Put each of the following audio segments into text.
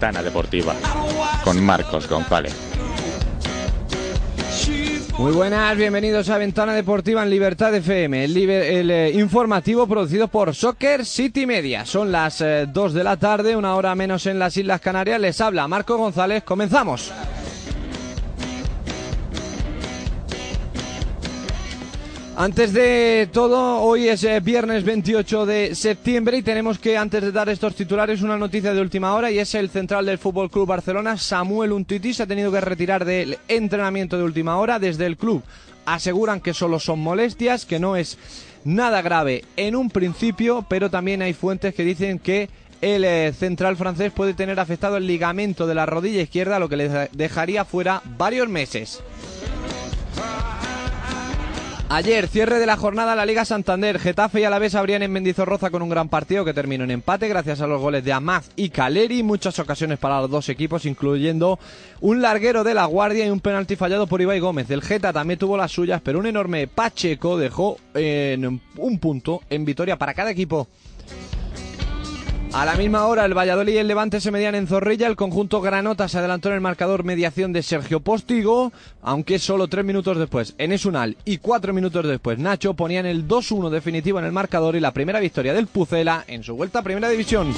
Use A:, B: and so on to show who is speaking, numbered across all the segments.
A: Ventana Deportiva con Marcos González.
B: Muy buenas, bienvenidos a Ventana Deportiva en Libertad FM, el, eh, informativo producido por Soccer City Media. Son las 2 de la tarde, una hora menos en las Islas Canarias. Les habla Marco González, comenzamos. Antes de todo, hoy es eh, viernes 28 de septiembre y tenemos que, antes de dar estos titulares, una noticia de última hora y es el central del Fútbol Club Barcelona, Samuel Untiti, se ha tenido que retirar del entrenamiento de última hora desde el club. Aseguran que solo son molestias, que no es nada grave en un principio, pero también hay fuentes que dicen que el eh, central francés puede tener afectado el ligamento de la rodilla izquierda, lo que le dejaría fuera varios meses. Ayer, cierre de la jornada la Liga Santander. Getafe y Alavés abrían en Mendizorroza con un gran partido que terminó en empate gracias a los goles de Amaz y Caleri. Muchas ocasiones para los dos equipos, incluyendo un larguero de la Guardia y un penalti fallado por Ibai Gómez. El Geta también tuvo las suyas, pero un enorme Pacheco dejó en un punto en victoria para cada equipo. A la misma hora, el Valladolid y el Levante se medían en Zorrilla. El conjunto Granota se adelantó en el marcador mediación de Sergio Postigo, aunque solo tres minutos después, en Esunal y cuatro minutos después, Nacho ponían el 2-1 definitivo en el marcador y la primera victoria del Pucela en su vuelta a Primera División.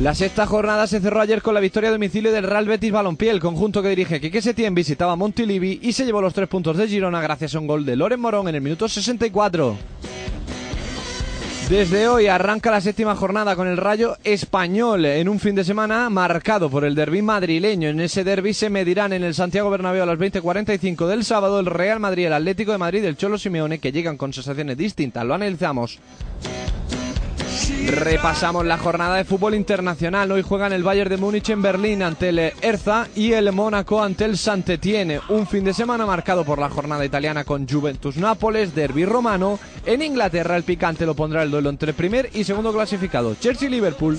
B: La sexta jornada se cerró ayer con la victoria a domicilio del Real Betis Balompié, el conjunto que dirige Quique Setién visitaba Montilivi y se llevó los tres puntos de Girona gracias a un gol de Loren Morón en el minuto 64. Desde hoy arranca la séptima jornada con el Rayo Español en un fin de semana marcado por el derby madrileño. En ese derby se medirán en el Santiago Bernabéu a las 20:45 del sábado el Real Madrid, el Atlético de Madrid el Cholo Simeone que llegan con sensaciones distintas. Lo analizamos. Repasamos la jornada de fútbol internacional. Hoy juegan el Bayern de Múnich en Berlín ante el Erza y el Mónaco ante el Santetiene. Un fin de semana marcado por la jornada italiana con Juventus Nápoles, derby romano. En Inglaterra el picante lo pondrá el duelo entre primer y segundo clasificado, Chelsea-Liverpool.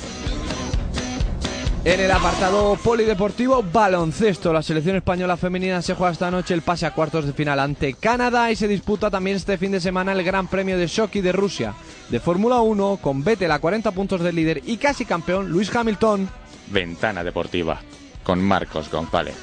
B: En el apartado polideportivo, baloncesto. La selección española femenina se juega esta noche el pase a cuartos de final ante Canadá y se disputa también este fin de semana el Gran Premio de Shoki de Rusia. De Fórmula 1, con Vettel a 40 puntos del líder y casi campeón, Luis Hamilton.
A: Ventana Deportiva, con Marcos González.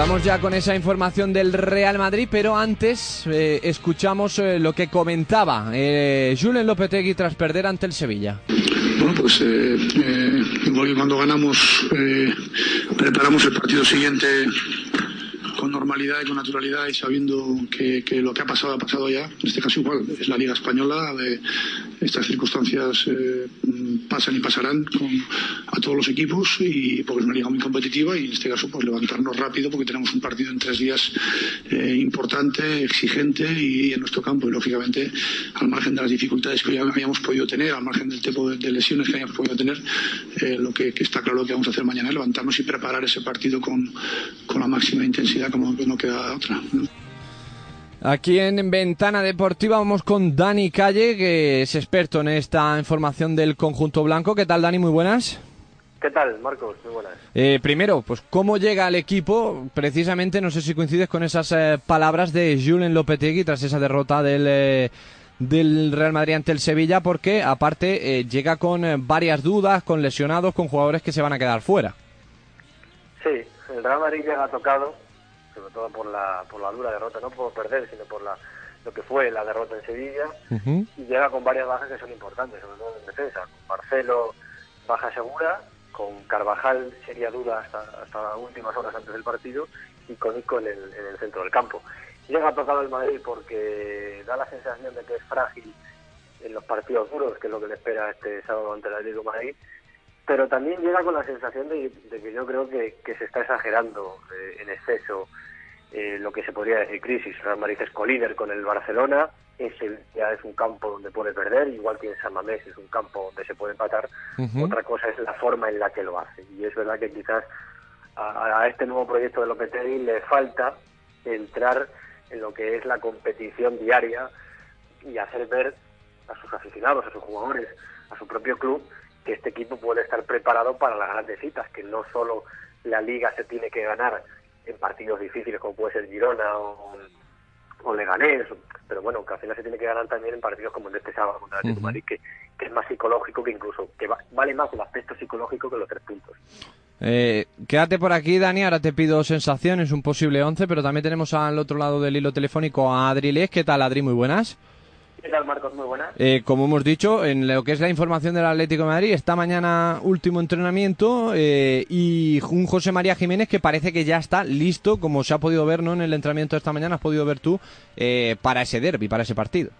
B: Vamos ya con esa información del Real Madrid, pero antes eh, escuchamos eh, lo que comentaba eh, Julen Lopetegui tras perder ante el Sevilla.
C: Bueno, pues eh, eh, igual que cuando ganamos, eh, preparamos el partido siguiente con normalidad y con naturalidad y sabiendo que, lo que ha pasado ha pasado ya. En este caso igual, es la Liga Española, estas circunstancias eh, pasan y pasarán a todos los equipos y porque es una liga muy competitiva y en este caso pues levantarnos rápido porque tenemos un partido en tres días eh, importante, exigente y en nuestro campo y lógicamente al margen de las dificultades que ya habíamos podido tener, al margen del tipo de, lesiones que hayamos podido tener, eh, lo que, está claro que vamos a hacer mañana es levantarnos y preparar ese partido con la máxima intensidad como no queda otra.
B: Aquí en Ventana Deportiva vamos con Dani Calle, que es experto en esta información del conjunto blanco. ¿Qué tal, Dani? Muy buenas.
D: ¿Qué tal, Marcos? Muy buenas.
B: Eh, primero, pues cómo llega el equipo, precisamente, no sé si coincides con esas eh, palabras de Julen Lopetegui tras esa derrota del, eh, del Real Madrid ante el Sevilla, porque aparte eh, llega con eh, varias dudas, con lesionados, con jugadores que se van a quedar fuera.
D: Sí, el Real Madrid llega tocado, sobre todo por la, por la dura derrota, no por perder, sino por la, lo que fue la derrota en Sevilla, y llega con varias bajas que son importantes, sobre todo en defensa. Con Marcelo, baja segura, con Carvajal sería duda hasta, hasta las últimas horas antes del partido, y con Nico en el, en el centro del campo. Llega tocado el Madrid porque da la sensación de que es frágil en los partidos duros, que es lo que le espera este sábado ante el Atlético de Madrid, pero también llega con la sensación de, de que yo creo que, que se está exagerando eh, en exceso eh, lo que se podría decir crisis. Real Madrid es colíder con el Barcelona, ese ya es un campo donde puede perder, igual que en San Mamés es un campo donde se puede empatar. Otra cosa es la forma en la que lo hace. Y es verdad que quizás a, a este nuevo proyecto de Lopetegui le falta entrar en lo que es la competición diaria y hacer ver a sus aficionados, a sus jugadores, a su propio club, que este equipo puede estar preparado para las grandes citas, que no solo la liga se tiene que ganar en partidos difíciles como puede ser Girona o, o Leganés, pero bueno, que al final se tiene que ganar también en partidos como el de este sábado contra el Atlético Madrid, que, que es más psicológico que incluso, que va- vale más el aspecto psicológico que los tres puntos.
B: Eh, quédate por aquí, Dani. Ahora te pido sensaciones, un posible 11, pero también tenemos al otro lado del hilo telefónico a Adri Les. ¿Qué tal, Adri? Muy buenas.
D: ¿Qué tal, Marcos? Muy buena.
B: Eh, como hemos dicho, en lo que es la información del Atlético de Madrid, esta mañana último entrenamiento eh, y un José María Jiménez que parece que ya está listo, como se ha podido ver ¿no? en el entrenamiento de esta mañana, has podido ver tú, eh, para ese derby, para ese partido.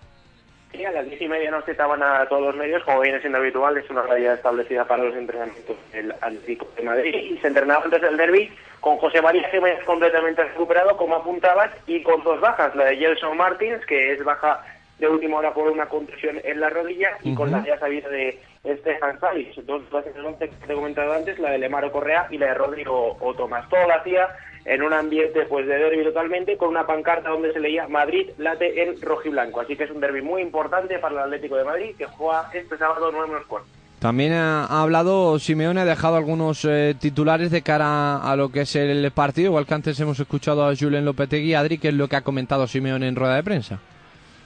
E: Sí, a las diez y media nos citaban a todos los medios, como viene siendo habitual, es una realidad establecida para los entrenamientos del Atlético de Madrid. Y se entrenaba antes del derby con José María Jiménez completamente recuperado, como apuntabas, y con dos bajas, la de Gelson Martins, que es baja de última hora por una contusión en la rodilla, y con la ya sabida de Stefan Savic, dos bases del once que te he comentado antes, la de Lemaro Correa y la de Rodrigo o Tomás. Todo lo hacía en un ambiente pues de derby totalmente, con una pancarta donde se leía Madrid late en rojiblanco. Así que es un derby muy importante para el Atlético de Madrid, que juega este sábado 9 menos cuarto.
B: También ha, ha hablado Simeone, ha dejado algunos eh, titulares de cara a lo que es el partido, igual que antes hemos escuchado a Julen Lopetegui. Adri, ¿qué es lo que ha comentado Simeone en rueda de prensa?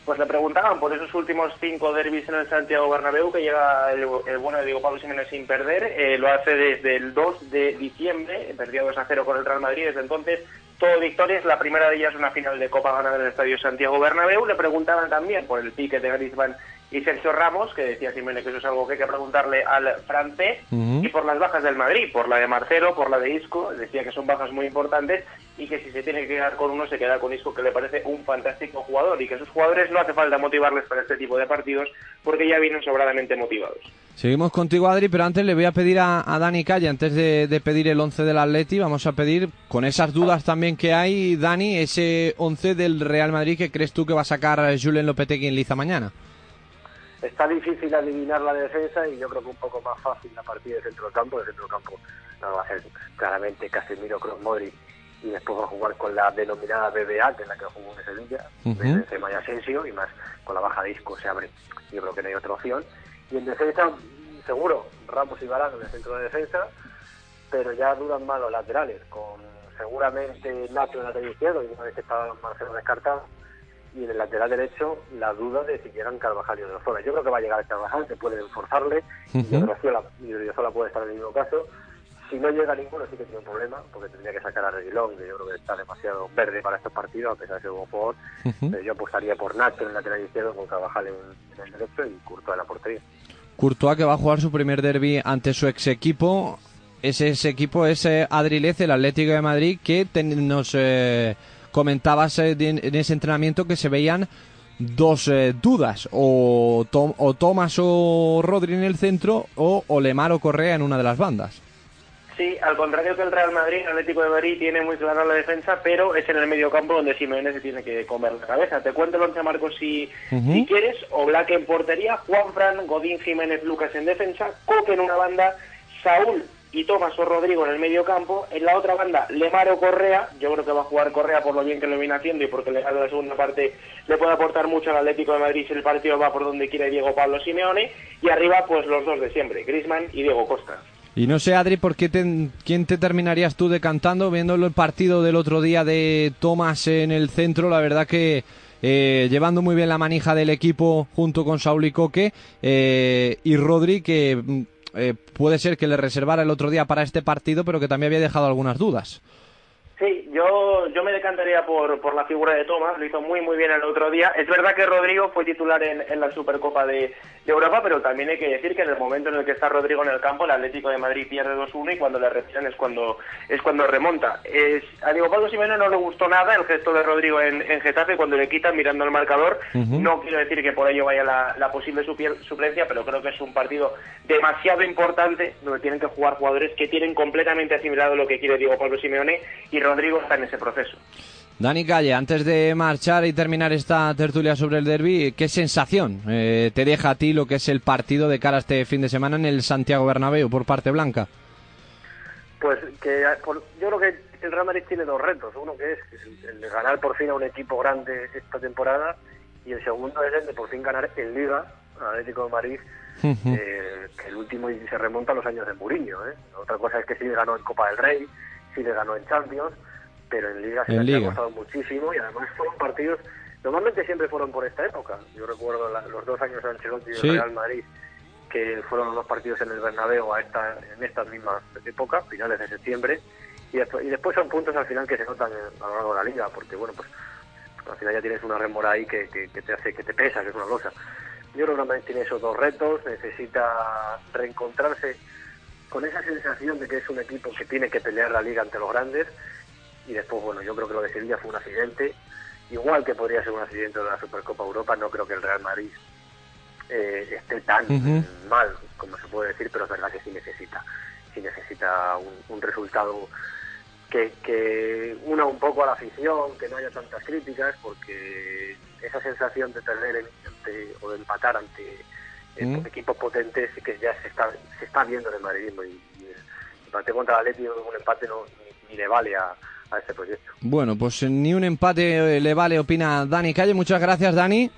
E: Pues le preguntaban por esos últimos cinco derbis en el Santiago Bernabéu, que llega el, bueno de Diego Pablo sin perder. Eh, lo hace desde el 2 de diciembre, perdió 2 a 0 con el Real Madrid. Desde entonces, todo victorias. La primera de ellas una final de Copa ganada en el Estadio Santiago Bernabéu. Le preguntaban también por el pique de Griezmann y Sergio Ramos, que decía Simeone que eso es algo que hay que preguntarle al francés, y por las bajas del Madrid, por la de Marcelo, por la de Isco, decía que son bajas muy importantes y que si se tiene que quedar con uno, se queda con Isco, que le parece un fantástico jugador y que a sus jugadores no hace falta motivarles para este tipo de partidos porque ya vienen sobradamente motivados.
B: Seguimos contigo, Adri, pero antes le voy a pedir a, a Dani Calle, antes de, de pedir el 11 del Atleti, vamos a pedir, con esas dudas también que hay, Dani, ese 11 del Real Madrid que crees tú que va a sacar Julen Lopetegui en Liza mañana.
D: Está difícil adivinar la defensa y yo creo que un poco más fácil la partida de centro del campo. De centro del campo no va a ser claramente Casemiro, Kroos, Modric y después va a jugar con la denominada BBA, que es la que jugó en Sevilla,
B: Ujú.
D: de Benzema y Asensio, y más con la baja disco se abre. Yo creo que no hay otra opción. Y en defensa, seguro, Ramos y Varane en el centro de defensa, pero ya duran más los laterales, con seguramente Nacho en el lateral izquierdo, y una vez que está Marcelo descartado, y en el lateral derecho la duda de si llegan Carvajal y Odriozola. Yo creo que va a llegar el Carvajal, se puede forzarle, y. Odriozola, y Odriozola puede estar en el mismo caso. Si no llega ninguno sí que tiene un problema, porque tendría que sacar a Reguilón, que yo creo que está demasiado verde para estos partidos, a pesar de ser un jugador. Pero yo apostaría por Nacho en el lateral izquierdo, con Carvajal en, en el derecho y Courtois en la portería.
B: Courtois que va a jugar su primer derby ante su ex equipo. Ese, ese equipo es eh, Adrilez, el Atlético de Madrid, que ten- nos eh, comentabas eh, en ese entrenamiento que se veían dos eh, dudas, o, Tom- o Thomas o Rodri en el centro, o Olemar o Correa en una de las bandas.
E: Sí, al contrario que el Real Madrid, el Atlético de Madrid tiene muy clara la defensa, pero es en el medio campo donde Simeone se tiene que comer la cabeza. Te cuento el once Marcos si, si quieres, Oblak en portería, Juan Fran, Godín, Jiménez, Lucas en defensa, Coque en una banda, Saúl y Tomás o Rodrigo en el medio campo, en la otra banda Lemaro Correa, yo creo que va a jugar Correa por lo bien que lo viene haciendo y porque le la segunda parte le puede aportar mucho al Atlético de Madrid si el partido va por donde quiere Diego Pablo Simeone, y arriba pues los dos de siempre, Grisman y Diego Costa.
B: Y no sé, Adri, ¿por qué quién te terminarías tú decantando viendo el partido del otro día de Tomás en el centro? La verdad que eh, llevando muy bien la manija del equipo junto con Saúl y Coque eh, y Rodri, que mm, eh, puede ser que le reservara el otro día para este partido, pero que también había dejado algunas dudas.
E: Sí, yo, yo me decantaría por, por la figura de Tomás, lo hizo muy muy bien el otro día. Es verdad que Rodrigo fue titular en, en la Supercopa de, de Europa, pero también hay que decir que en el momento en el que está Rodrigo en el campo, el Atlético de Madrid pierde 2-1 y cuando le retiran es cuando, es cuando remonta. Es, a Diego Pablo Simeone no le gustó nada el gesto de Rodrigo en, en Getafe cuando le quitan mirando el marcador. No quiero decir que por ello vaya la, la posible suplencia, pero creo que es un partido demasiado importante donde tienen que jugar jugadores que tienen completamente asimilado lo que quiere Diego Pablo Simeone y Rodrigo está en ese proceso.
B: Dani Calle, antes de marchar y terminar esta tertulia sobre el derby, ¿qué sensación eh, te deja a ti lo que es el partido de cara a este fin de semana en el Santiago Bernabéu por parte blanca?
D: Pues que por- yo creo que el Real Madrid tiene dos retos. Uno que es el, el de ganar por fin a un equipo grande esta temporada y el segundo es el de por fin ganar en Liga Atlético de Madrid, eh, que el último y se remonta a los años de Mourinho. ¿eh? Otra cosa es que sí ganó en Copa del Rey, sí le ganó en Champions, pero en Liga se
B: En
D: le ha costado muchísimo y además fueron partidos, normalmente siempre fueron por esta época. Yo recuerdo la- los dos años de Ancelotti y
B: Sí.
D: Real Madrid que fueron los dos partidos en el Bernabéu a esta, en estas mismas épocas, finales de septiembre, y después, y después son puntos al final que se notan a lo largo de la liga, porque bueno, pues al final ya tienes una remora ahí que, que- que te hace, que te pesa, que es una losa. Yo creo que tiene esos dos retos, necesita reencontrarse con esa sensación de que es un equipo que tiene que pelear la liga ante los grandes, y después, bueno, yo creo que lo de Sevilla fue un accidente, igual que podría ser un accidente de la Supercopa Europa, no creo que el Real Madrid eh, esté tan mal como se puede decir, pero es verdad que sí necesita, sí necesita un, un resultado que, que una un poco a la afición, que no haya tantas críticas, porque esa sensación de perder en- ante- o de empatar ante
B: Mm.
D: equipos potentes que ya se está se está viendo en el madridismo y, y el empate contra el Atlético un empate no ni, ni le vale a, a este proyecto.
B: Bueno, pues eh, ni un empate eh, le vale, opina Dani Calle. Muchas gracias, Dani.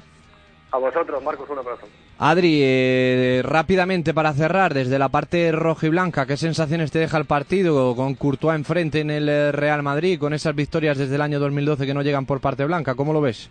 D: A vosotros, Marcos, un abrazo.
B: Adri, eh, rápidamente para cerrar, desde la parte roja y blanca, ¿qué sensaciones te deja el partido con Courtois enfrente en el eh, Real Madrid, con esas victorias desde el año 2012 que no llegan por parte blanca? ¿Cómo lo ves?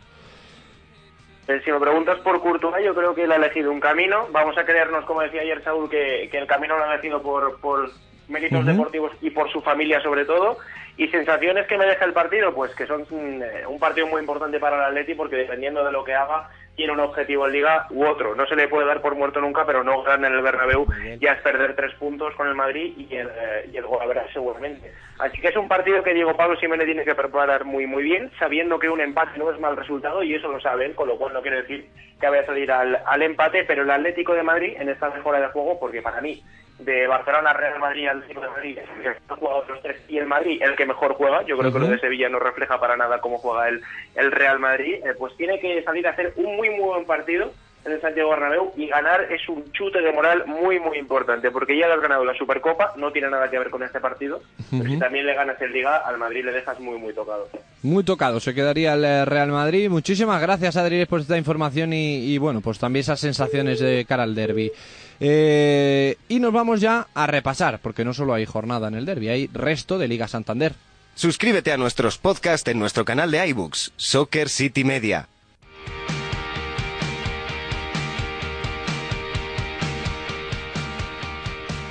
E: Eh, Si me preguntas por Courtois, yo creo que él ha elegido un camino. Vamos a creernos, como decía ayer Saúl, que, que el camino lo ha elegido por, por méritos deportivos y por su familia sobre todo. Y sensaciones que me deja el partido, pues que son eh, un partido muy importante para el Atleti porque dependiendo de lo que haga, tiene un objetivo en Liga u otro. No se le puede dar por muerto nunca, pero no ganar en el Bernabéu ya es perder tres puntos con el Madrid y el, eh, y el gol habrá seguramente. Así que es un partido que Diego Pablo Simeone tiene que preparar muy muy bien, sabiendo que un empate no es mal resultado y eso lo sabe él, con lo cual no quiere decir que vaya a salir al, al empate, pero el Atlético de Madrid en esta mejora de juego, porque para mí de Barcelona, Real Madrid, Atlético de Madrid, el de los tres y el Madrid el que mejor juega. Yo creo que lo de Sevilla no refleja para nada cómo juega el, el Real Madrid. Eh, pues tiene que salir a hacer un muy muy buen partido en el Santiago Bernabéu y ganar es un chute de moral muy muy importante porque ya le has ganado la Supercopa, no tiene nada que ver con este partido, pero si también le ganas el Liga al Madrid le dejas muy muy tocado.
B: Muy tocado, se quedaría el eh, Real Madrid. Muchísimas gracias, Adri, por esta información y, y, bueno, pues también esas sensaciones de cara al derby. Eh, y nos vamos ya a repasar, porque no solo hay jornada en el derby, hay resto de Liga Santander.
F: Suscríbete a nuestros podcasts en nuestro canal de iBooks, Soccer City Media.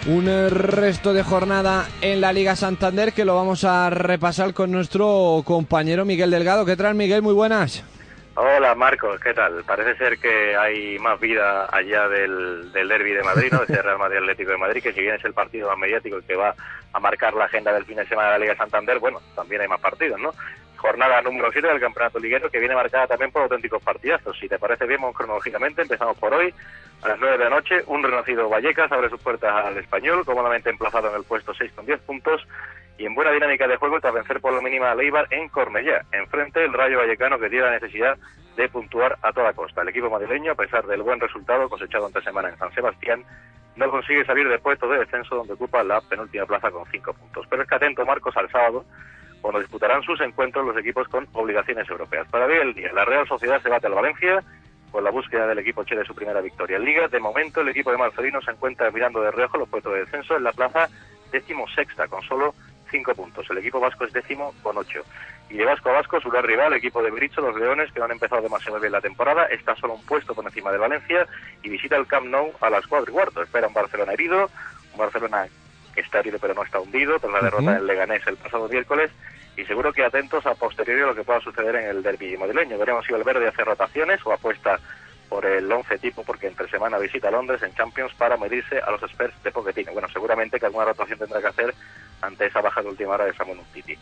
B: Un resto de jornada en la Liga Santander que lo vamos a repasar con nuestro compañero Miguel Delgado. ¿Qué tal, Miguel? Muy buenas.
G: Hola Marcos, ¿qué tal? Parece ser que hay más vida allá del, del derby de Madrid, ¿no? Ese Real Madrid Atlético de Madrid, que si bien es el partido más mediático que va a marcar la agenda del fin de semana de la Liga Santander, bueno, también hay más partidos, ¿no? Jornada número 7 del Campeonato Liguero que viene marcada también por auténticos partidazos. Si te parece bien, cronológicamente, empezamos por hoy. A las 9 de la noche, un renacido Vallecas abre sus puertas al español, cómodamente emplazado en el puesto 6 con 10 puntos y en buena dinámica de juego tras vencer por la mínima a Leibar en Cornellá. Enfrente el Rayo Vallecano que tiene la necesidad de puntuar a toda costa. El equipo madrileño, a pesar del buen resultado cosechado ante semana en San Sebastián, no consigue salir del puesto de descenso donde ocupa la penúltima plaza con 5 puntos. Pero es que atento Marcos al sábado, cuando disputarán sus encuentros los equipos con obligaciones europeas. Para ver el día, la Real Sociedad se bate al Valencia con la búsqueda del equipo Che de su primera victoria. En Liga, de momento, el equipo de Marcelino se encuentra mirando de reojo los puestos de descenso en la plaza décimo sexta, con solo cinco puntos. El equipo vasco es décimo con ocho. Y de Vasco a Vasco, su gran rival, el equipo de Bricho, los Leones, que no han empezado demasiado bien la temporada, está solo un puesto por encima de Valencia y visita el Camp Nou a las cuatro y cuarto. Espera un Barcelona herido, un Barcelona que está herido pero no está hundido, tras la derrota del Leganés el pasado miércoles, y seguro que atentos a posteriori lo que pueda suceder en el derby madrileño. Veremos si Valverde hace rotaciones o apuesta por el 11 tipo, porque entre semana visita Londres en Champions para medirse a los Spurs de Pochettino. Bueno, seguramente que alguna rotación tendrá que hacer ante esa baja de última hora de Samuel Titi.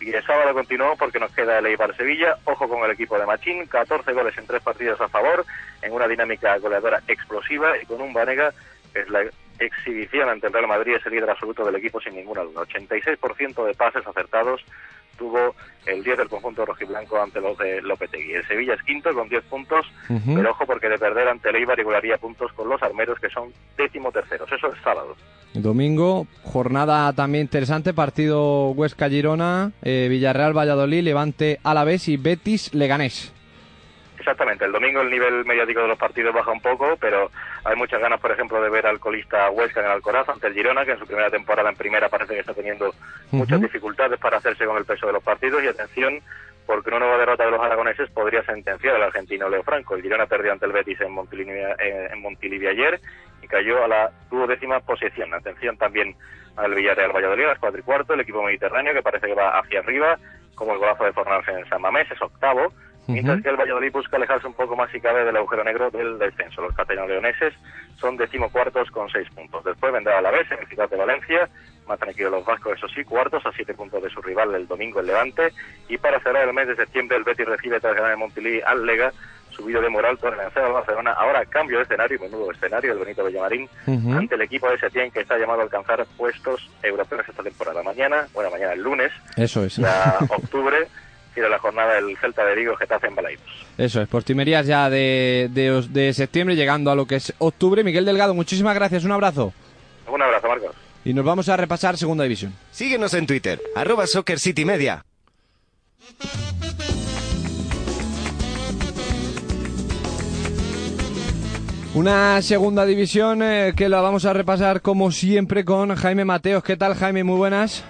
G: Y el sábado continuó porque nos queda el Eibar-Sevilla. Ojo con el equipo de Machín, 14 goles en tres partidos a favor, en una dinámica goleadora explosiva y con un Vanega que es la exhibición ante el Real Madrid, es el líder absoluto del equipo sin ninguna duda. 86% de pases acertados tuvo el 10 del conjunto rojiblanco ante los de Lopetegui. El Sevilla es quinto con 10 puntos, pero ojo porque de perder ante el Eibar igualaría puntos con los armeros que son décimo terceros. Eso es sábado.
B: Domingo, jornada también interesante, partido Huesca-Girona, eh, Villarreal-Valladolid, Levante Alavés y Betis-Leganés.
G: Exactamente, el domingo el nivel mediático de los partidos baja un poco, pero hay muchas ganas, por ejemplo, de ver al colista Huesca en el Alcoraz ante el Girona, que en su primera temporada en primera parece que está teniendo muchas dificultades para hacerse con el peso de los partidos. Y atención, porque una nueva derrota de los aragoneses podría sentenciar al argentino Leo Franco. El Girona perdió ante el Betis en Montilivi, en, en Montilivi ayer y cayó a la duodécima posición. Atención también al Villarreal Valladolid, a las cuatro y cuarto, el equipo mediterráneo que parece que va hacia arriba, como el golazo de Fornals en San Mamés, es octavo. Mientras que el Valladolid busca alejarse un poco más si cabe del agujero negro del descenso. Los castellano-leoneses son decimocuartos con seis puntos. Después vendrá a la vez en el Ciudad de Valencia, más tranquilo los vascos, eso sí, cuartos a siete puntos de su rival el domingo el Levante. Y para cerrar el mes de septiembre, el Betis recibe tras ganar en Montpellier al Lega, subido de moral tras vencer al Barcelona. Ahora cambio de escenario, menudo escenario, el Benito Villamarín,
B: Ujú.
G: ante el equipo de Setién que está llamado a alcanzar puestos europeos esta temporada. Mañana, bueno, mañana el lunes,
B: Eso es.
G: ya octubre, tiene la jornada del Celta de Vigo, Getafe en Balaidos.
B: Eso es, postimerías ya de, de, de septiembre llegando a lo que es octubre. Miguel Delgado, muchísimas gracias, un abrazo.
G: Un abrazo, Marcos.
B: Y nos vamos a repasar segunda división.
F: Síguenos en Twitter, arroba Soccer City Media.
B: Una segunda división eh, que la vamos a repasar como siempre con Jaime Mateos. ¿Qué tal Jaime? Muy buenas.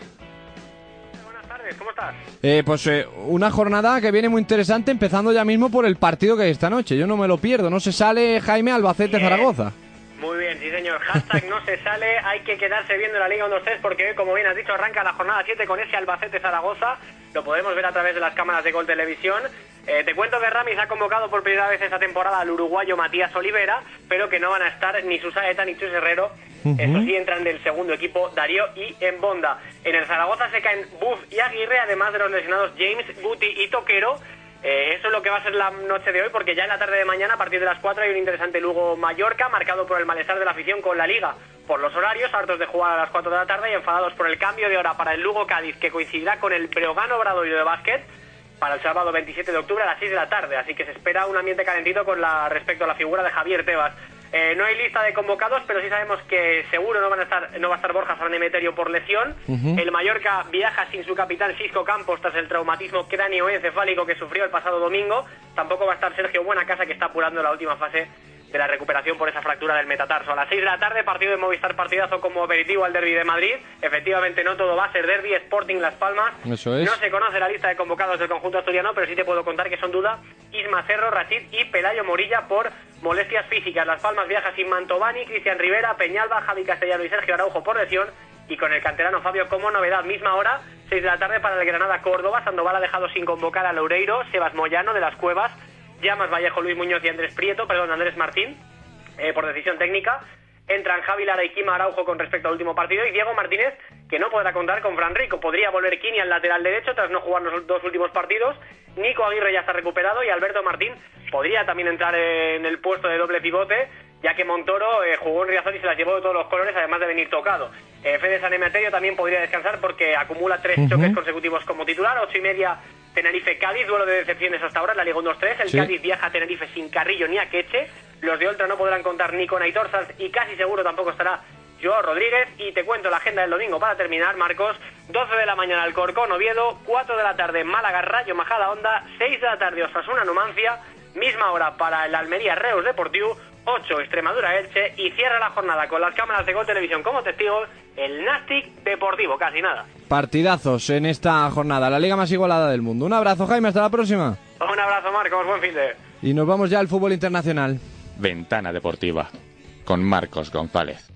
H: ¿Cómo estás?
B: Eh, pues eh, una jornada que viene muy interesante, empezando ya mismo por el partido que hay esta noche. Yo no me lo pierdo. No se sale Jaime Albacete-Zaragoza.
H: Muy bien, sí señor. Hashtag no se sale. Hay que quedarse viendo la Liga 1-2-3 porque hoy, como bien has dicho, arranca la jornada 7 con ese Albacete-Zaragoza. Lo podemos ver a través de las cámaras de Gol Televisión. Eh, te cuento que Ramis ha convocado por primera vez esta temporada al uruguayo Matías Olivera, pero que no van a estar ni Susaeta ni Chus Herrero. Eso sí, entran del segundo equipo Darío y Embonda. En el Zaragoza se caen Buff y Aguirre, además de los lesionados James, Guti y Toquero. Eh, eso es lo que va a ser la noche de hoy, porque ya en la tarde de mañana, a partir de las 4, hay un interesante Lugo-Mallorca, marcado por el malestar de la afición con la Liga, por los horarios, hartos de jugar a las 4 de la tarde y enfadados por el cambio de hora para el Lugo-Cádiz, que coincidirá con el Breogán Obradoiro de básquet, para el sábado 27 de octubre a las 6 de la tarde. Así que se espera un ambiente calentito con la respecto a la figura de Javier Tebas. Eh, no hay lista de convocados, pero sí sabemos que seguro no van a estar no va a estar Borja San Emeterio por lesión. El Mallorca viaja sin su capitán Cisco Campos tras el traumatismo cráneo-encefálico que sufrió el pasado domingo. Tampoco va a estar Sergio Buenacasa, que está apurando la última fase de la recuperación por esa fractura del metatarso. A las 6 de la tarde, partido de Movistar partidazo como aperitivo al derby de Madrid. Efectivamente, no todo va a ser derby, Sporting Las Palmas.
B: Eso es.
H: No se conoce la lista de convocados del conjunto asturiano, pero sí te puedo contar que son duda Isma Cerro, Rachid y Pelayo Morilla por molestias físicas. Las Palmas viaja sin Mantovani, Cristian Rivera, Peñalba, Javi Castellano y Sergio Araujo por lesión. Y con el canterano Fabio como novedad, misma hora, 6 de la tarde para el Granada Córdoba. Sandoval ha dejado sin convocar a Loureiro, Sebas Moyano de las Cuevas, Llamas Vallejo, Luis Muñoz y Andrés Prieto, perdón, Andrés Martín, eh, por decisión técnica. Entran Javi Lara y Araujo con respecto al último partido y Diego Martínez, que no podrá contar con Fran Rico. Podría volver Kini al lateral derecho tras no jugar los dos últimos partidos. Nico Aguirre ya está recuperado y Alberto Martín podría también entrar en el puesto de doble pivote, ya que Montoro eh, jugó en Riazor y se las llevó de todos los colores, además de venir tocado. Eh, Fede San Emeterio también podría descansar porque acumula tres choques consecutivos como titular, ocho y media Tenerife-Cádiz, duelo de decepciones hasta ahora la Liga 1-2-3. El
B: Sí.
H: Cádiz viaja a Tenerife sin Carrillo ni a Queche. Los de Oltra no podrán contar ni con Aitor Sanz y casi seguro tampoco estará Joao Rodríguez. Y te cuento la agenda del domingo para terminar, Marcos. 12 de la mañana Alcorcón, Oviedo. 4 de la tarde Málaga, Rayo, Majada, Onda. 6 de la tarde Osasuna, Numancia. misma hora para el Almería Reus Deportivo, 8 Extremadura Elche y cierra la jornada con las cámaras de Gol Televisión como testigos el Nastic Deportivo, casi nada.
B: Partidazos en esta jornada, la liga más igualada del mundo. Un abrazo, Jaime, hasta la próxima.
H: Un abrazo, Marcos, buen fin de.
B: Y nos vamos ya al fútbol internacional.
A: Ventana Deportiva con Marcos González.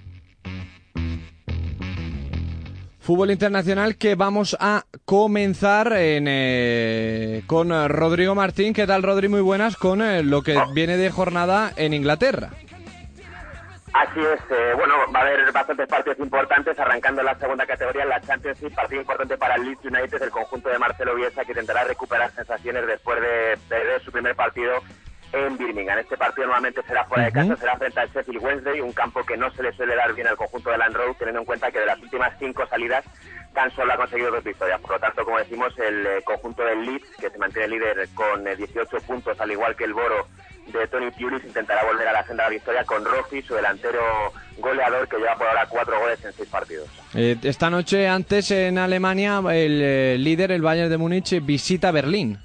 B: Fútbol internacional que vamos a comenzar en, eh, con Rodrigo Martín. ¿Qué tal, Rodrigo? Muy buenas con eh, lo que viene de jornada en Inglaterra.
I: Así es, eh, bueno, va a haber bastantes partidos importantes, arrancando la segunda categoría, la Championship, partido importante para el Leeds United, el conjunto de Marcelo Bielsa, que intentará recuperar sensaciones después de perder su primer partido en Birmingham. Este partido normalmente será fuera de casa, será frente al Sheffield Wednesday, un campo que no se le suele dar bien al conjunto de Land Road, teniendo en cuenta que de las últimas cinco salidas tan solo ha conseguido dos victorias. Por lo tanto, como decimos, el eh, conjunto del Leeds, que se mantiene líder con 18 eh, puntos, al igual que el Boro de Tony Pulis, intentará volver a la senda de la victoria con Rossi, su delantero goleador, que lleva por ahora cuatro goles en seis partidos.
B: Eh, esta noche, antes en Alemania, el líder, el Bayern de Múnich, visita Berlín.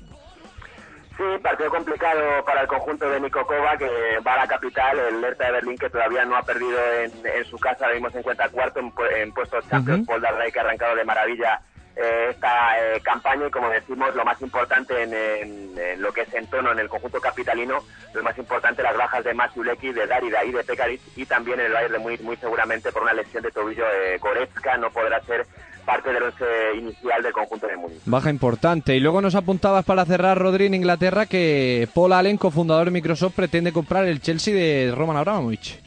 I: Sí, partido complicado para el conjunto de Niko que va a la capital, el Lerta de Berlín, que todavía no ha perdido en, su casa. Vimos en cuenta cuarto en, en puestos Champions. Paul Dardai, que ha arrancado de maravilla eh, esta eh, campaña y, como decimos, lo más importante en, lo que es en tono en el conjunto capitalino, lo más importante las bajas de Masiuleki, de Darida y de Pekaric y también en el Bayern de muy, muy seguramente por una lesión de tobillo eh, Goretzka no podrá ser parte del once inicial del conjunto de Múnich.
B: Baja importante. Y luego nos apuntabas para cerrar, Rodri, en Inglaterra, que Paul Allen, cofundador de Microsoft, pretende comprar el Chelsea de Roman Abramovich.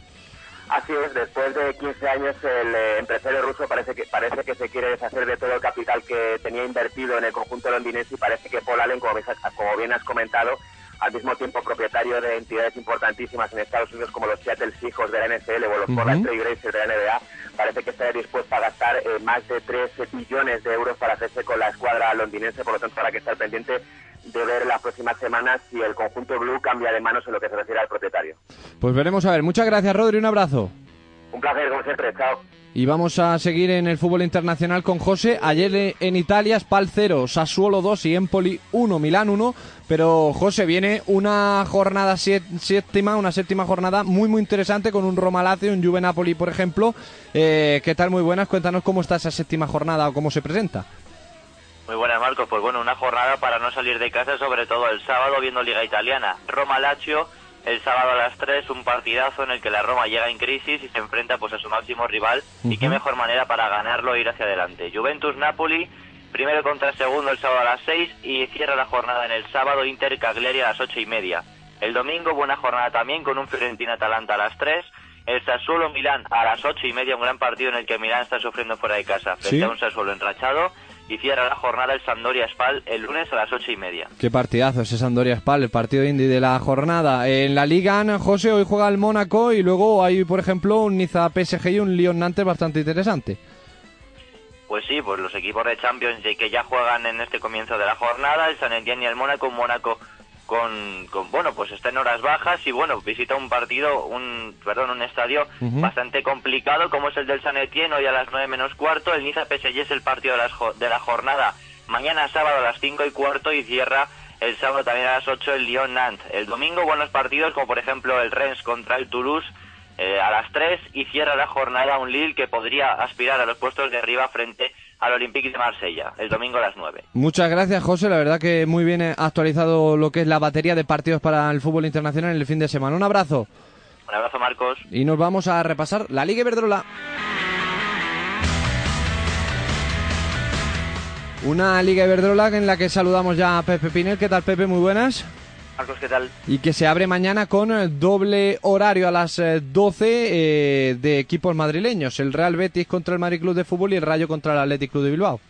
I: Así es, después de 15 años el eh, empresario ruso parece que parece que se quiere deshacer de todo el capital que tenía invertido en el conjunto londinense y parece que Paul Allen, como, como bien has comentado, al mismo tiempo propietario de entidades importantísimas en Estados Unidos como los Seattle Seahawks de la NFL o los Portland Trail Blazers de la NBA, parece que está dispuesto a gastar eh, más de 3 billones de euros para hacerse con la escuadra londinense, por lo tanto habrá que estar pendiente de ver las próximas semanas si el conjunto Blue cambia de manos en lo que se refiere al propietario.
B: Pues veremos a ver. Muchas gracias, Rodri. Un abrazo.
I: Un placer, como siempre. Chao.
B: Y vamos a seguir en el fútbol internacional con José. Ayer en Italia, Spal 0, Sassuolo 2 y Empoli 1, Milán 1. Pero José, viene una jornada séptima, una séptima jornada muy muy interesante con un Roma Lazio, un Juve Napoli, por ejemplo. Eh, ¿Qué tal? Muy buenas. Cuéntanos cómo está esa séptima jornada o cómo se presenta.
J: Muy buenas, Marcos. Pues bueno, una jornada para no salir de casa, sobre todo el sábado viendo Liga Italiana. Roma Lazio el sábado a las 3 un partidazo en el que la Roma llega en crisis y se enfrenta pues a su máximo rival. Y qué mejor manera para ganarlo e ir hacia adelante. Juventus Napoli primero contra segundo el sábado a las 6 y cierra la jornada en el sábado Inter Cagliari a las ocho y media. El domingo buena jornada también con un Fiorentina Atalanta a las 3 el Sassuolo Milán a las ocho y media, un gran partido en el que Milán está sufriendo fuera de casa frente a un Sassuolo enrachado y cierra la jornada el Sandoria Spal el lunes a las ocho y media.
B: Qué partidazo ese Sandoria Spal, el partido indie de la jornada. En la Liga, José, hoy juega el Mónaco y luego hay, por ejemplo, un Niza PSG y un Lyon Nantes bastante interesante.
J: Pues sí, pues los equipos de Champions que ya juegan en este comienzo de la jornada, el San Etienne y el Mónaco, Mónaco con, bueno, pues está en horas bajas y bueno, visita un partido, un, perdón, un estadio bastante complicado como es el del San Etienne hoy a las 9 menos cuarto, el Niza PSG es el partido de, de la jornada. Mañana sábado a las 5 y cuarto y cierra el sábado también a las 8 el Lyon Nantes. El domingo buenos partidos como por ejemplo el Rennes contra el Toulouse eh, a las 3 y cierra la jornada un Lille que podría aspirar a los puestos de arriba frente al Olympique de Marsella, el domingo a las 9.
B: Muchas gracias, José. La verdad que muy bien actualizado lo que es la batería de partidos para el fútbol internacional en el fin de semana. Un abrazo.
J: Un abrazo, Marcos.
B: Y nos vamos a repasar la Liga Iberdrola. Una Liga Iberdrola en la que saludamos ya a Pepe Pinel. ¿Qué tal, Pepe? Muy buenas. Y que se abre mañana con eh, doble horario a las 12 eh, eh, de equipos madrileños. El Real Betis contra el Madrid Club de Fútbol y el Rayo contra el Athletic Club de Bilbao.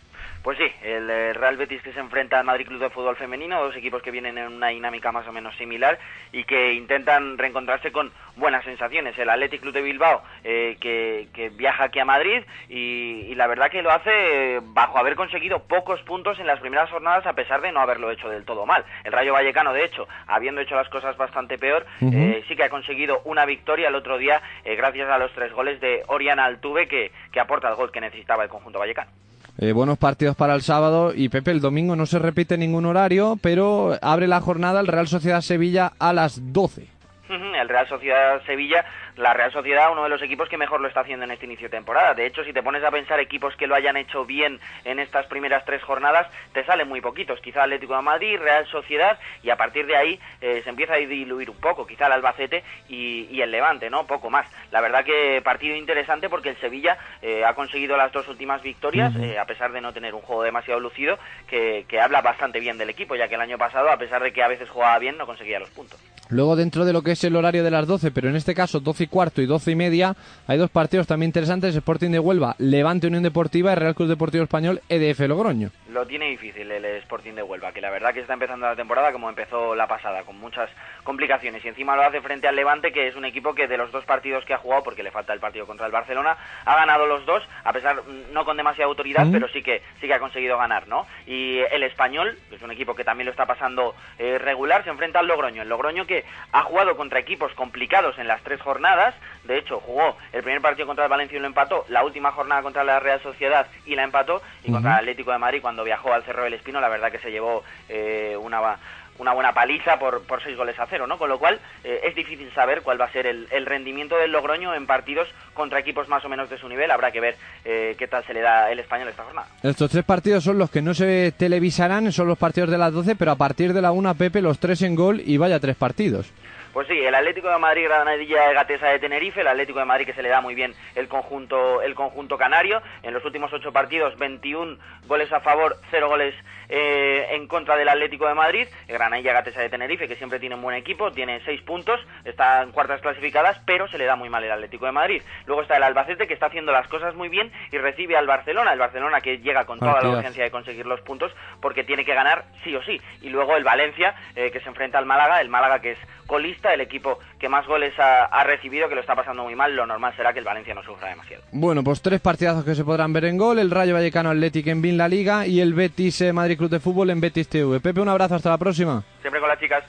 K: Pues sí, el eh, Real Betis que se enfrenta al Madrid Club de Fútbol Femenino, dos equipos que vienen en una dinámica más o menos similar y que intentan reencontrarse con buenas sensaciones. El Athletic Club de Bilbao eh, que, viaja aquí a Madrid y, la verdad que lo hace bajo haber conseguido pocos puntos en las primeras jornadas a pesar de no haberlo hecho del todo mal. El Rayo Vallecano, de hecho, habiendo hecho las cosas bastante peor, eh, sí que ha conseguido una victoria el otro día gracias a los tres goles de Oriana Altuve que, que aporta el gol que necesitaba el conjunto vallecano.
B: Eh, buenos partidos para el sábado y Pepe, el domingo no se repite ningún horario, pero abre la jornada el Real Sociedad Sevilla a las 12.
K: El Real Sociedad Sevilla la Real Sociedad uno de los equipos que mejor lo está haciendo en este inicio de temporada. De hecho, si te pones a pensar equipos que lo hayan hecho bien en estas primeras tres jornadas, te salen muy poquitos. Quizá Atlético de Madrid, Real Sociedad, y a partir de ahí eh, se empieza a diluir un poco. Quizá el Albacete y, el Levante, ¿no? Poco más. La verdad que partido interesante porque el Sevilla eh, ha conseguido las dos últimas victorias, eh, a pesar de no tener un juego demasiado lucido, que, que habla bastante bien del equipo, ya que el año pasado, a pesar de que a veces jugaba bien, no conseguía los puntos.
B: Luego, dentro de lo que es el horario de las 12, pero en este caso 12 y cuarto y 12 y media, hay dos partidos también interesantes: Sporting de Huelva, Levante Unión Deportiva y Real Club Deportivo Español, EDF Logroño.
K: Lo tiene difícil el Sporting de Huelva, que la verdad que está empezando la temporada como empezó la pasada, con muchas complicaciones. Y encima lo hace frente al Levante, que es un equipo que de los dos partidos que ha jugado, porque le falta el partido contra el Barcelona, ha ganado los dos, a pesar, mm, no con demasiada autoridad, pero sí que, sí que ha conseguido ganar, ¿no? Y el Español, que es un equipo que también lo está pasando eh, regular, se enfrenta al Logroño. El Logroño que ha jugado contra equipos complicados en las tres jornadas. De hecho, jugó el primer partido contra el Valencia y lo empató, la última jornada contra la Real Sociedad y la empató, y contra el Atlético de Madrid cuando viajó al Cerro del Espino, la verdad que se llevó eh, una una buena paliza por, por seis goles a cero, ¿no? Con lo cual eh, es difícil saber cuál va a ser el, rendimiento del Logroño en partidos contra equipos más o menos de su nivel. Habrá que ver eh, qué tal se le da el español esta jornada.
B: Estos tres partidos son los que no se televisarán, son los partidos de las 12, pero a partir de la una, Pepe, los tres en gol y vaya tres partidos.
K: Pues sí, el Atlético de Madrid, Granadilla de Gatesa de Tenerife, el Atlético de Madrid que se le da muy bien el conjunto, el conjunto canario. En los últimos ocho partidos, 21 goles a favor, cero goles eh, en contra del Atlético de Madrid. El Granadilla Gatesa de Tenerife, que siempre tiene un buen equipo, tiene seis puntos, está en cuartas clasificadas, pero se le da muy mal el Atlético de Madrid. Luego está el Albacete, que está haciendo las cosas muy bien y recibe al Barcelona. El Barcelona que llega con toda la urgencia de conseguir los puntos porque tiene que ganar sí o sí. Y luego el Valencia, eh, que se enfrenta al Málaga, el Málaga que es colista, el equipo que más goles ha, recibido, que lo está pasando muy mal, lo normal será que el Valencia no sufra demasiado.
B: Bueno, pues tres partidazos que se podrán ver en gol, el Rayo Vallecano Atlético en Bin La Liga y el Betis eh, Madrid Club de Fútbol en Betis TV. Pepe, un abrazo, hasta la próxima.
K: Siempre con las chicas.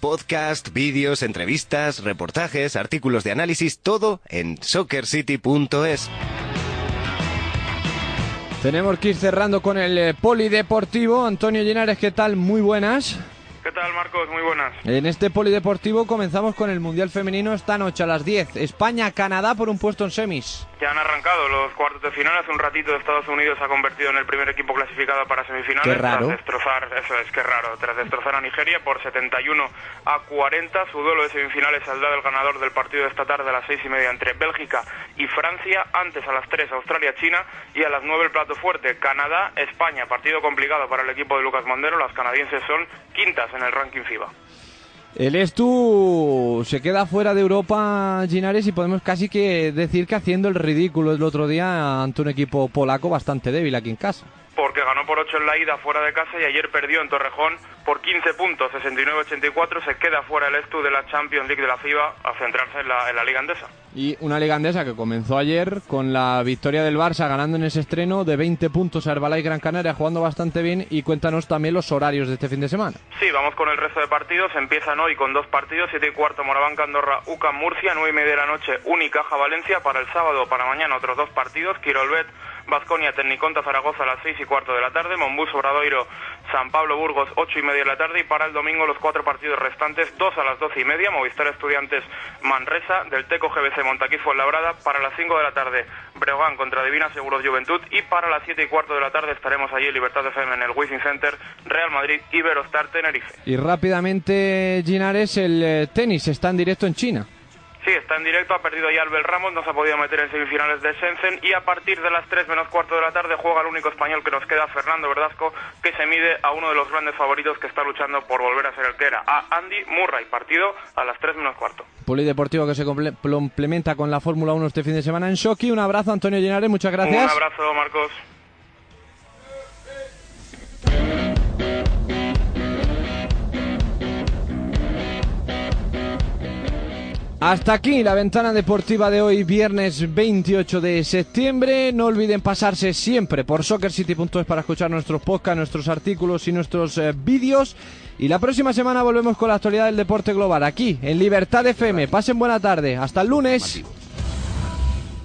F: Podcast, vídeos, entrevistas, reportajes, artículos de análisis, todo en soccercity.es.
B: Tenemos que ir cerrando con el eh, polideportivo. Antonio Llenares, ¿qué tal? Muy buenas.
L: ¿Qué tal, Marcos? Muy buenas.
B: En este polideportivo comenzamos con el Mundial Femenino esta noche a las 10. España-Canadá por un puesto en semis.
L: Ya han arrancado los cuartos de final. Hace un ratito Estados Unidos ha convertido en el primer equipo clasificado para semifinales.
B: Qué raro.
L: Tras destrozar, eso es, qué raro. Tras destrozar a Nigeria por 71 a 40. Su duelo de semifinales saldrá del ganador del partido de esta tarde a las seis y media entre Bélgica y Francia. Antes a las 3 Australia-China y a las 9 el plato fuerte Canadá-España. Partido complicado para el equipo de Lucas Mondero. Las canadienses son quintas en el ranking FIBA.
B: El Estu se queda fuera de Europa, Ginares, y podemos casi que decir que haciendo el ridículo el otro día ante un equipo polaco bastante débil aquí en casa.
L: Porque ganó por 8 en la ida fuera de casa y ayer perdió en Torrejón por 15 puntos, 69-84. Se queda fuera el Estu de la Champions League de la FIBA a centrarse en la, en la Liga Andesa.
B: Y una Liga Andesa que comenzó ayer con la victoria del Barça ganando en ese estreno de 20 puntos a Herbalife Gran Canaria, jugando bastante bien. Y cuéntanos también los horarios de este fin de semana.
L: Sí, vamos con el resto de partidos. Empiezan hoy con dos partidos: 7 y cuarto Moraván Andorra, UCAM Murcia, 9 y media de la noche, Unicaja Valencia. Para el sábado, para mañana, otros dos partidos: Quirolbet Vasconia Tecniconta Zaragoza a las 6 y cuarto de la tarde, Monbus Obradoiro San Pablo Burgos 8 y media de la tarde. Y para el domingo los cuatro partidos restantes, dos a las 12 y media, Movistar Estudiantes Manresa, del Teco GBC Montaquí Labrada para las 5 de la tarde, Breogán contra Divina Seguros Juventud. Y para las 7 y cuarto de la tarde estaremos allí en Libertad de FM en el Wizzing Center, Real Madrid, Iberostar Tenerife.
B: Y rápidamente, Ginares, el eh, tenis está en directo en China.
L: Sí, está en directo, ha perdido ya Albert Ramos, no se ha podido meter en semifinales de Shenzhen y a partir de las 3 menos cuarto de la tarde juega el único español que nos queda, Fernando Verdasco, que se mide a uno de los grandes favoritos que está luchando por volver a ser el que era, a Andy Murray, partido a las 3 menos cuarto.
B: Polideportivo que se complementa con la Fórmula 1 este fin de semana en Shoki. Un abrazo, Antonio Llenares, muchas gracias.
L: Un abrazo, Marcos.
B: Hasta aquí la ventana deportiva de hoy, viernes 28 de septiembre. No olviden pasarse siempre por soccercity.es para escuchar nuestros podcasts, nuestros artículos y nuestros eh, vídeos. Y la próxima semana volvemos con la actualidad del deporte global aquí en Libertad FM. Pasen buena tarde. Hasta el lunes.